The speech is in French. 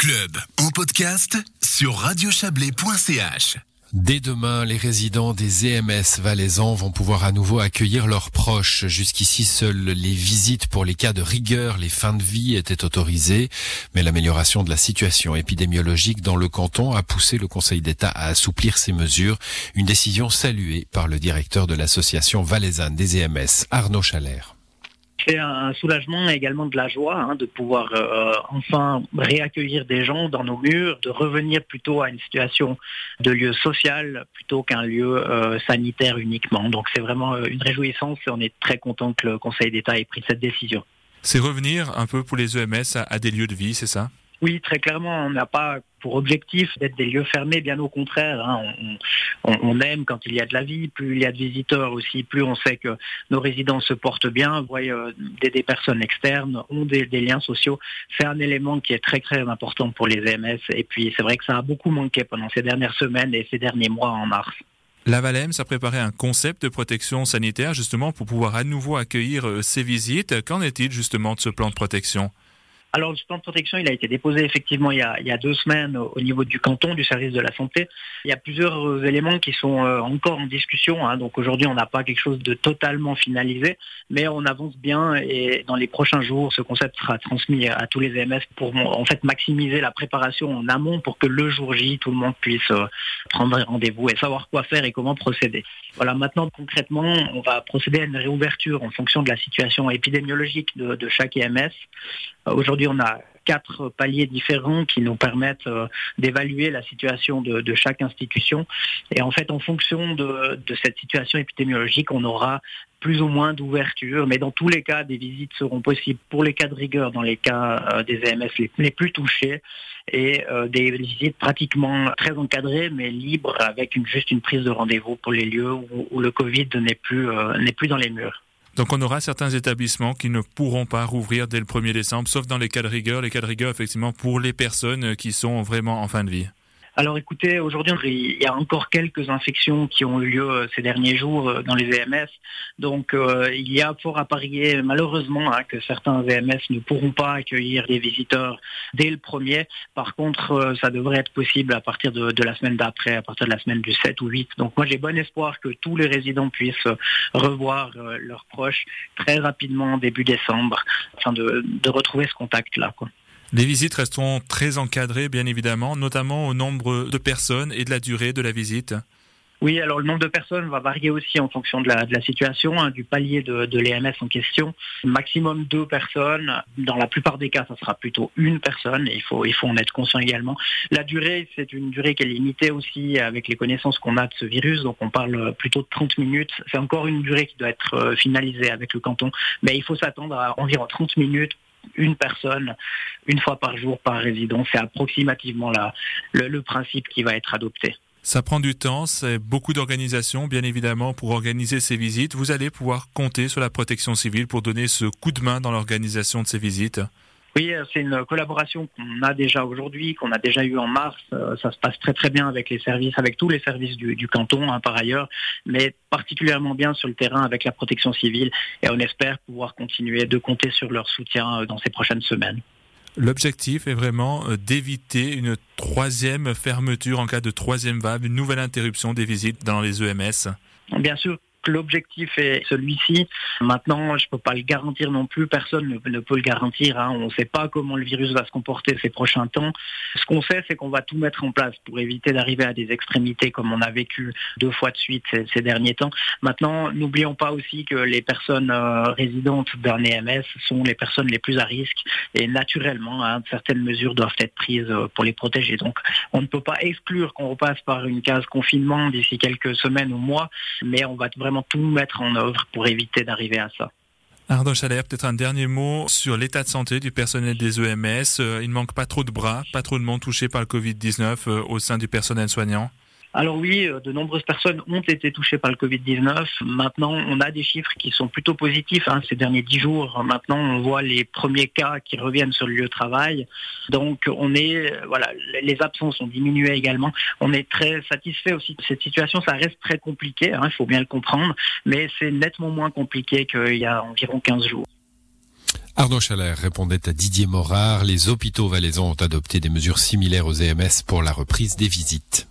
club en podcast sur radiochablais.ch. Dès demain, les résidents des EMS valaisans vont pouvoir à nouveau accueillir leurs proches. Jusqu'ici, seules les visites pour les cas de rigueur, les fins de vie étaient autorisées. Mais l'amélioration de la situation épidémiologique dans le canton a poussé le Conseil d'État à assouplir ces mesures. Une décision saluée par le directeur de l'association valaisanne des EMS, Arnaud Chalère c'est un soulagement également de la joie hein, de pouvoir euh, enfin réaccueillir des gens dans nos murs, de revenir plutôt à une situation de lieu social plutôt qu'un lieu euh, sanitaire uniquement. Donc c'est vraiment euh, une réjouissance et on est très content que le Conseil d'État ait pris cette décision. C'est revenir un peu pour les EMS à des lieux de vie, c'est ça? Oui, très clairement, on n'a pas pour objectif d'être des lieux fermés, bien au contraire. Hein. On, aime quand il y a de la vie, plus il y a de visiteurs aussi, plus on sait que nos résidents se portent bien, voient euh, des, personnes externes, ont des, liens sociaux. C'est un élément qui est très très important pour les EMS. Et puis c'est vrai que ça a beaucoup manqué pendant ces dernières semaines et ces derniers mois en mars. La Valem, a préparé un concept de protection sanitaire justement pour pouvoir à nouveau accueillir euh, ces visites. Qu'en est-il justement de ce plan de protection? Alors, le plan de protection, il a été déposé effectivement il y a, deux semaines au niveau du canton, du service de la santé. Il y a plusieurs euh, éléments qui sont euh, encore en discussion. Hein. Donc aujourd'hui, on n'a pas quelque chose de totalement finalisé, mais on avance bien et dans les prochains jours, ce concept sera transmis à tous les EMS pour en fait maximiser la préparation en amont pour que le jour J, tout le monde puisse euh, prendre rendez-vous et savoir quoi faire et comment procéder. Voilà, maintenant concrètement, on va procéder à une réouverture en fonction de la situation épidémiologique de, de chaque EMS. Aujourd'hui, on a quatre paliers différents qui nous permettent euh, d'évaluer la situation de, chaque institution. Et en fait, en fonction de, cette situation épidémiologique, on aura plus ou moins d'ouverture, mais dans tous les cas, des visites seront possibles pour les cas de rigueur, dans les cas euh, des EMS les, plus touchés, et euh, des visites pratiquement très encadrées, mais libres, avec juste une prise de rendez-vous pour les lieux où, le Covid n'est plus dans les murs. Donc on aura certains établissements qui ne pourront pas rouvrir dès le 1er décembre, sauf dans les cas de rigueur, les cas de rigueur effectivement pour les personnes qui sont vraiment en fin de vie. Alors écoutez, aujourd'hui, il y a encore quelques infections qui ont eu lieu euh, ces derniers jours euh, dans les EMS. Donc euh, il y a fort à parier, malheureusement, hein, que certains EMS ne pourront pas accueillir des visiteurs dès le premier. Par contre, ça devrait être possible à partir de, la semaine d'après, à partir de la semaine du 7 ou 8. Donc moi, j'ai bon espoir que tous les résidents puissent revoir leurs proches très rapidement début décembre, afin de retrouver ce contact-là. Les visites resteront très encadrées, bien évidemment, notamment au nombre de personnes et de la durée de la visite. Oui, alors le nombre de personnes va varier aussi en fonction de la, situation, hein, du palier de, l'EMS en question. Maximum deux personnes. Dans la plupart des cas, ça sera plutôt une personne. Il faut, il faut en être conscient également. La durée, c'est une durée qui est limitée aussi avec les connaissances qu'on a de ce virus. Donc on parle plutôt de 30 minutes. C'est encore une durée qui doit être euh, finalisée avec le canton. Mais il faut s'attendre à environ 30 minutes une personne une fois par jour par résident. C'est approximativement le, principe qui va être adopté. Ça prend du temps, c'est beaucoup d'organisations, bien évidemment, pour organiser ces visites. Vous allez pouvoir compter sur la protection civile pour donner ce coup de main dans l'organisation de ces visites. Oui, euh, c'est une collaboration qu'on a déjà aujourd'hui, qu'on a déjà eu en mars. Euh, ça se passe très très bien avec les services, avec tous les services du, canton hein, par ailleurs, mais particulièrement bien sur le terrain avec la protection civile. Et on espère pouvoir continuer de compter sur leur soutien euh, dans ces prochaines semaines. L'objectif est vraiment d'éviter une troisième fermeture en cas de troisième vague, une nouvelle interruption des visites dans les EMS. Bien sûr, L'objectif est celui-ci. Maintenant, je ne peux pas le garantir non plus. Personne ne, peut le garantir. Hein. On ne sait pas comment le virus va se comporter ces prochains temps. Ce qu'on sait, c'est qu'on va tout mettre en place pour éviter d'arriver à des extrémités comme on a vécu deux fois de suite ces, derniers temps. Maintenant, n'oublions pas aussi que les personnes euh, résidentes d'un EMS sont les personnes les plus à risque et naturellement, hein, certaines mesures doivent être prises euh, pour les protéger. Donc, on ne peut pas exclure qu'on repasse par une case confinement d'ici quelques semaines ou mois, mais on va vraiment tout mettre en œuvre pour éviter d'arriver à ça. Arnaud Chalère, peut-être un dernier mot sur l'état de santé du personnel des EMS. Euh, il ne manque pas trop de bras, pas trop de monde touché par le Covid-19 euh, au sein du personnel soignant alors oui, euh, de nombreuses personnes ont été touchées par le Covid-19. Maintenant, on a des chiffres qui sont plutôt positifs. Hein, ces derniers dix jours, maintenant, on voit les premiers cas qui reviennent sur le lieu de travail. Donc, on est, euh, voilà, les absences ont diminué également. On est très satisfait aussi de cette situation. Ça reste très compliqué, hein, il faut bien le comprendre, mais c'est nettement moins compliqué qu'il y a environ 15 jours. Arnaud Chalère répondait à Didier Morard. Les hôpitaux valaisans ont adopté des mesures similaires aux EMS pour la reprise des visites.